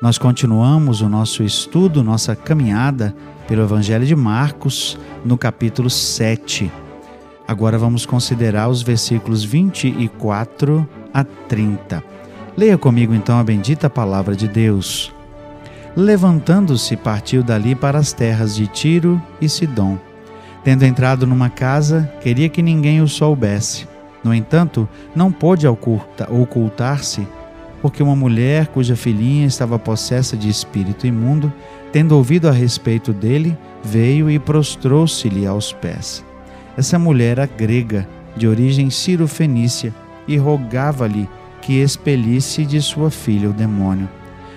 Nós continuamos o nosso estudo, nossa caminhada pelo Evangelho de Marcos, no capítulo 7. Agora vamos considerar os versículos 24 a 30. Leia comigo então a bendita palavra de Deus. Levantando-se, partiu dali para as terras de Tiro e Sidom. Tendo entrado numa casa, queria que ninguém o soubesse. No entanto, não pôde ocultar-se, porque uma mulher cuja filhinha estava possessa de espírito imundo Tendo ouvido a respeito dele, veio e prostrou-se-lhe aos pés. Essa mulher era grega, de origem ciro-fenícia, e rogava-lhe que expelisse de sua filha o demônio.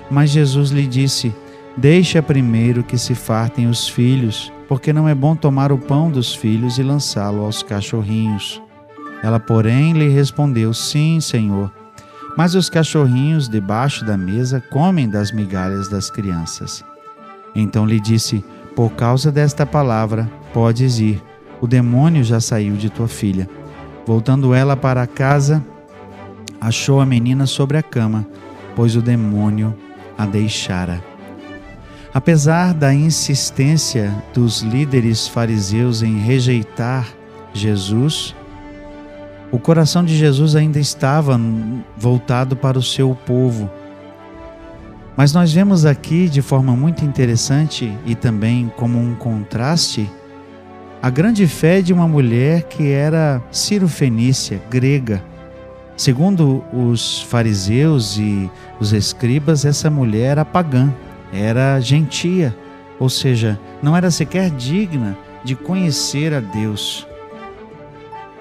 Mas Jesus lhe disse: Deixa primeiro que se fartem os filhos, porque não é bom tomar o pão dos filhos e lançá-lo aos cachorrinhos. Ela, porém, lhe respondeu: Sim, Senhor. Mas os cachorrinhos debaixo da mesa comem das migalhas das crianças. Então lhe disse: Por causa desta palavra, podes ir, o demônio já saiu de tua filha. Voltando ela para casa, achou a menina sobre a cama, pois o demônio a deixara. Apesar da insistência dos líderes fariseus em rejeitar Jesus, o coração de Jesus ainda estava voltado para o seu povo mas nós vemos aqui de forma muito interessante e também como um contraste a grande fé de uma mulher que era Ciro-fenícia, grega. Segundo os fariseus e os escribas, essa mulher era pagã, era gentia, ou seja, não era sequer digna de conhecer a Deus.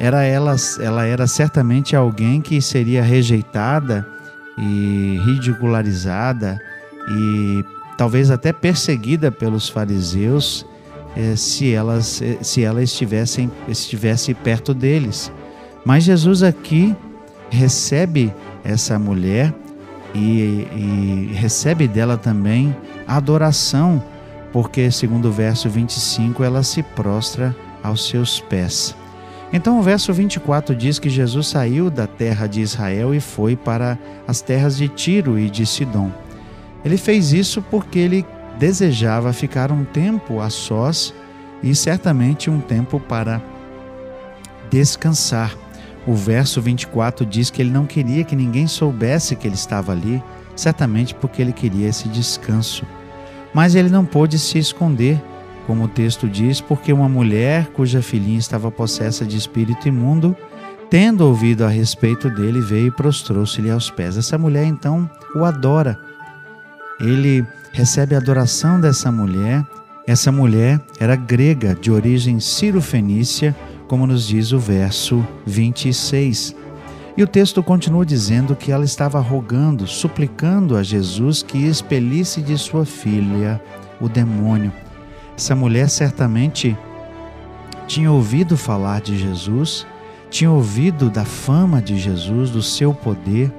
Era ela, ela era certamente alguém que seria rejeitada e ridicularizada e talvez até perseguida pelos fariseus eh, se, elas, eh, se ela estivessem, estivesse perto deles. Mas Jesus aqui recebe essa mulher e, e recebe dela também adoração, porque, segundo o verso 25, ela se prostra aos seus pés. Então o verso 24 diz que Jesus saiu da terra de Israel e foi para as terras de Tiro e de Sidom. Ele fez isso porque ele desejava ficar um tempo a sós e certamente um tempo para descansar. O verso 24 diz que ele não queria que ninguém soubesse que ele estava ali, certamente porque ele queria esse descanso. Mas ele não pôde se esconder como o texto diz, porque uma mulher cuja filhinha estava possessa de espírito imundo, tendo ouvido a respeito dele, veio e prostrou-se-lhe aos pés. Essa mulher então o adora. Ele recebe a adoração dessa mulher. Essa mulher era grega, de origem ciro-fenícia, como nos diz o verso 26. E o texto continua dizendo que ela estava rogando, suplicando a Jesus que expelisse de sua filha o demônio. Essa mulher certamente tinha ouvido falar de Jesus, tinha ouvido da fama de Jesus, do seu poder,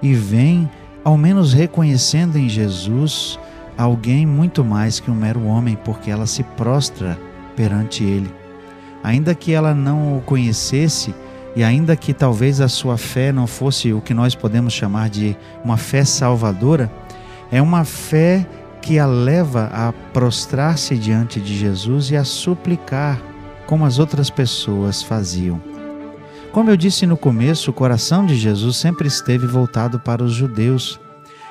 e vem, ao menos reconhecendo em Jesus, alguém muito mais que um mero homem, porque ela se prostra perante ele. Ainda que ela não o conhecesse, e ainda que talvez a sua fé não fosse o que nós podemos chamar de uma fé salvadora, é uma fé que a leva a prostrar-se diante de Jesus e a suplicar, como as outras pessoas faziam. Como eu disse no começo, o coração de Jesus sempre esteve voltado para os judeus.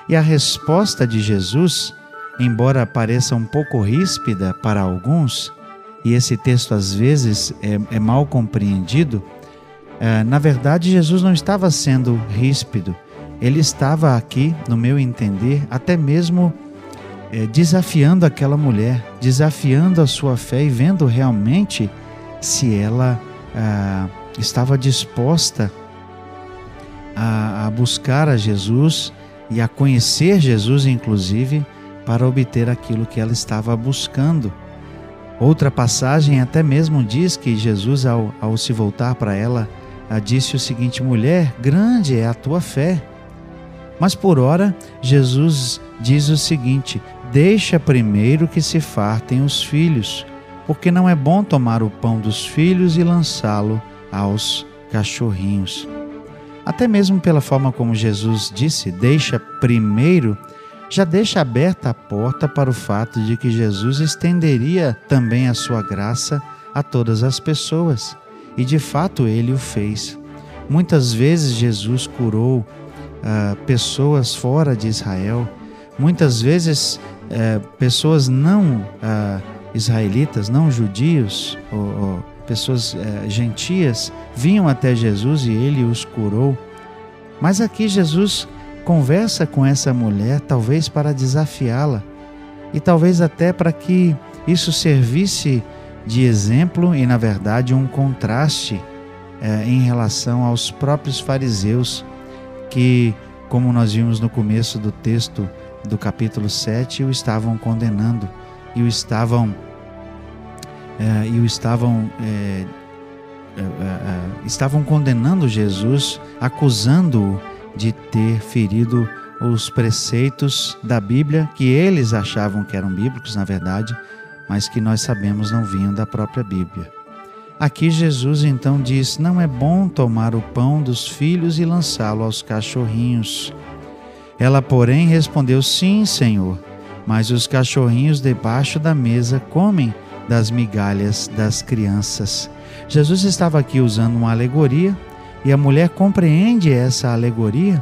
E a resposta de Jesus, embora pareça um pouco ríspida para alguns, e esse texto às vezes é, é mal compreendido, é, na verdade Jesus não estava sendo ríspido, ele estava aqui, no meu entender, até mesmo é, desafiando aquela mulher, desafiando a sua fé e vendo realmente se ela ah, estava disposta a, a buscar a Jesus e a conhecer Jesus, inclusive, para obter aquilo que ela estava buscando. Outra passagem até mesmo diz que Jesus, ao, ao se voltar para ela, disse o seguinte: Mulher, grande é a tua fé. Mas por ora, Jesus diz o seguinte: Deixa primeiro que se fartem os filhos, porque não é bom tomar o pão dos filhos e lançá-lo aos cachorrinhos. Até mesmo pela forma como Jesus disse, deixa primeiro, já deixa aberta a porta para o fato de que Jesus estenderia também a sua graça a todas as pessoas. E de fato ele o fez. Muitas vezes Jesus curou uh, pessoas fora de Israel, muitas vezes uh, pessoas não uh, israelitas, não judios, ou, ou pessoas gentias, vinham até Jesus e ele os curou. Mas aqui Jesus conversa com essa mulher, talvez para desafiá-la e talvez até para que isso servisse de exemplo e, na verdade, um contraste é, em relação aos próprios fariseus, que, como nós vimos no começo do texto do capítulo 7, o estavam condenando e o estavam, é, e o estavam, é, é, é estavam condenando Jesus, acusando-o de ter ferido os preceitos da Bíblia que eles achavam que eram bíblicos, na verdade, mas que nós sabemos não vinham da própria Bíblia. Aqui Jesus então diz: Não é bom tomar o pão dos filhos e lançá-lo aos cachorrinhos. Ela, porém, respondeu: Sim, Senhor, mas os cachorrinhos debaixo da mesa comem das migalhas das crianças. Jesus estava aqui usando uma alegoria e a mulher compreende essa alegoria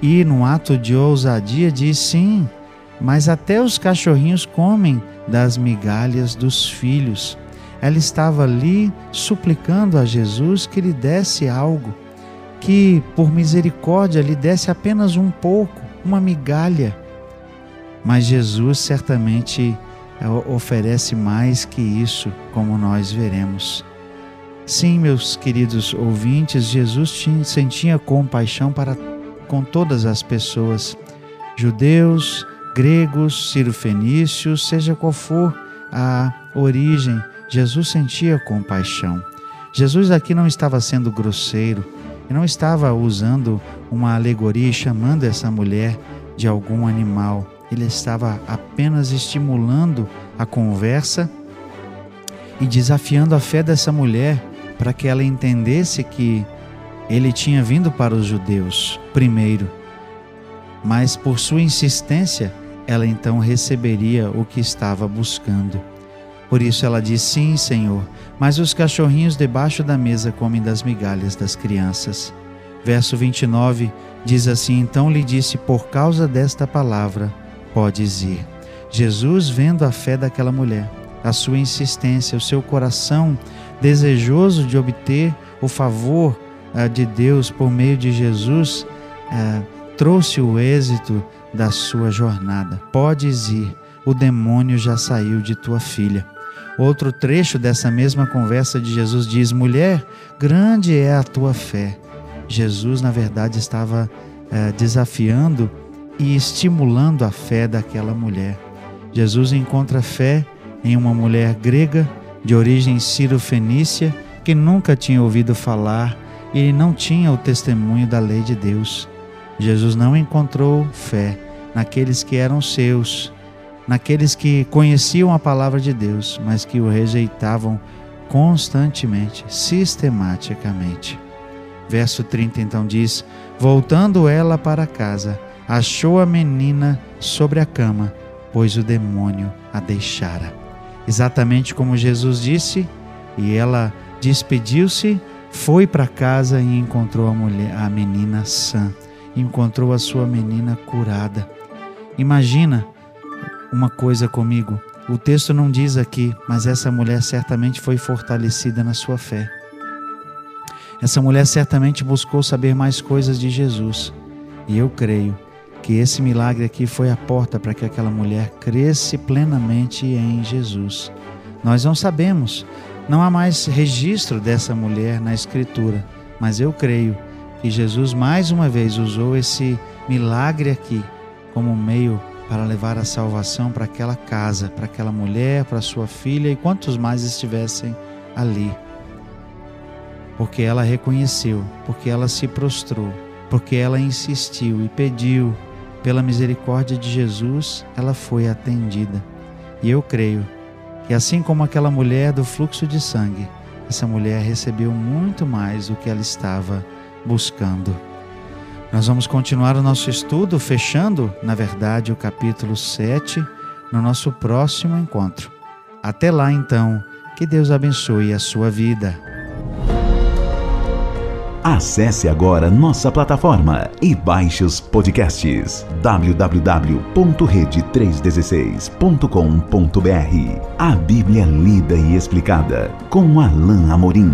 e, num ato de ousadia, diz: Sim, mas até os cachorrinhos comem das migalhas dos filhos. Ela estava ali suplicando a Jesus que lhe desse algo, que por misericórdia lhe desse apenas um pouco, uma migalha. Mas Jesus certamente eh, oferece mais que isso, como nós veremos. Sim, meus queridos ouvintes, Jesus sentia compaixão para com todas as pessoas, judeus, gregos, cirofenícios, seja qual for a origem, Jesus sentia compaixão. Jesus aqui não estava sendo grosseiro, e não estava usando uma alegoria chamando essa mulher de algum animal. Ele estava apenas estimulando a conversa e desafiando a fé dessa mulher para que ela entendesse que ele tinha vindo para os judeus primeiro, mas por sua insistência, ela então receberia o que estava buscando. Por isso ela diz: Sim, Senhor, mas os cachorrinhos debaixo da mesa comem das migalhas das crianças. Verso 29 diz assim: Então lhe disse: Por causa desta palavra, podes ir. Jesus, vendo a fé daquela mulher, a sua insistência, o seu coração desejoso de obter o favor uh, de Deus por meio de Jesus, uh, trouxe o êxito da sua jornada. Podes ir, o demônio já saiu de tua filha. Outro trecho dessa mesma conversa de Jesus diz: Mulher, grande é a tua fé. Jesus, na verdade, estava eh, desafiando e estimulando a fé daquela mulher. Jesus encontra fé em uma mulher grega de origem ciro-fenícia que nunca tinha ouvido falar e não tinha o testemunho da lei de Deus. Jesus não encontrou fé naqueles que eram seus, naqueles que conheciam a palavra de Deus, mas que o rejeitavam constantemente, sistematicamente. Verso 30 então diz: Voltando ela para casa, achou a menina sobre a cama, pois o demônio a deixara. Exatamente como Jesus disse, e ela despediu-se, foi para casa e encontrou a mulher, a menina sã encontrou a sua menina curada. Imagina uma coisa comigo. O texto não diz aqui, mas essa mulher certamente foi fortalecida na sua fé. Essa mulher certamente buscou saber mais coisas de Jesus. E eu creio que esse milagre aqui foi a porta para que aquela mulher cresce plenamente em Jesus. Nós não sabemos, não há mais registro dessa mulher na Escritura, mas eu creio que Jesus mais uma vez usou esse milagre aqui como meio para levar a salvação para aquela casa, para aquela mulher, para sua filha e quantos mais estivessem ali. Porque ela reconheceu, porque ela se prostrou, porque ela insistiu e pediu pela misericórdia de Jesus, ela foi atendida. E eu creio que, assim como aquela mulher do fluxo de sangue, essa mulher recebeu muito mais do que ela estava buscando. Nós vamos continuar o nosso estudo, fechando, na verdade, o capítulo 7, no nosso próximo encontro. Até lá, então, que Deus abençoe a sua vida. Acesse agora nossa plataforma e baixe os podcasts www.rede316.com.br. A Bíblia lida e explicada com Alain Amorim.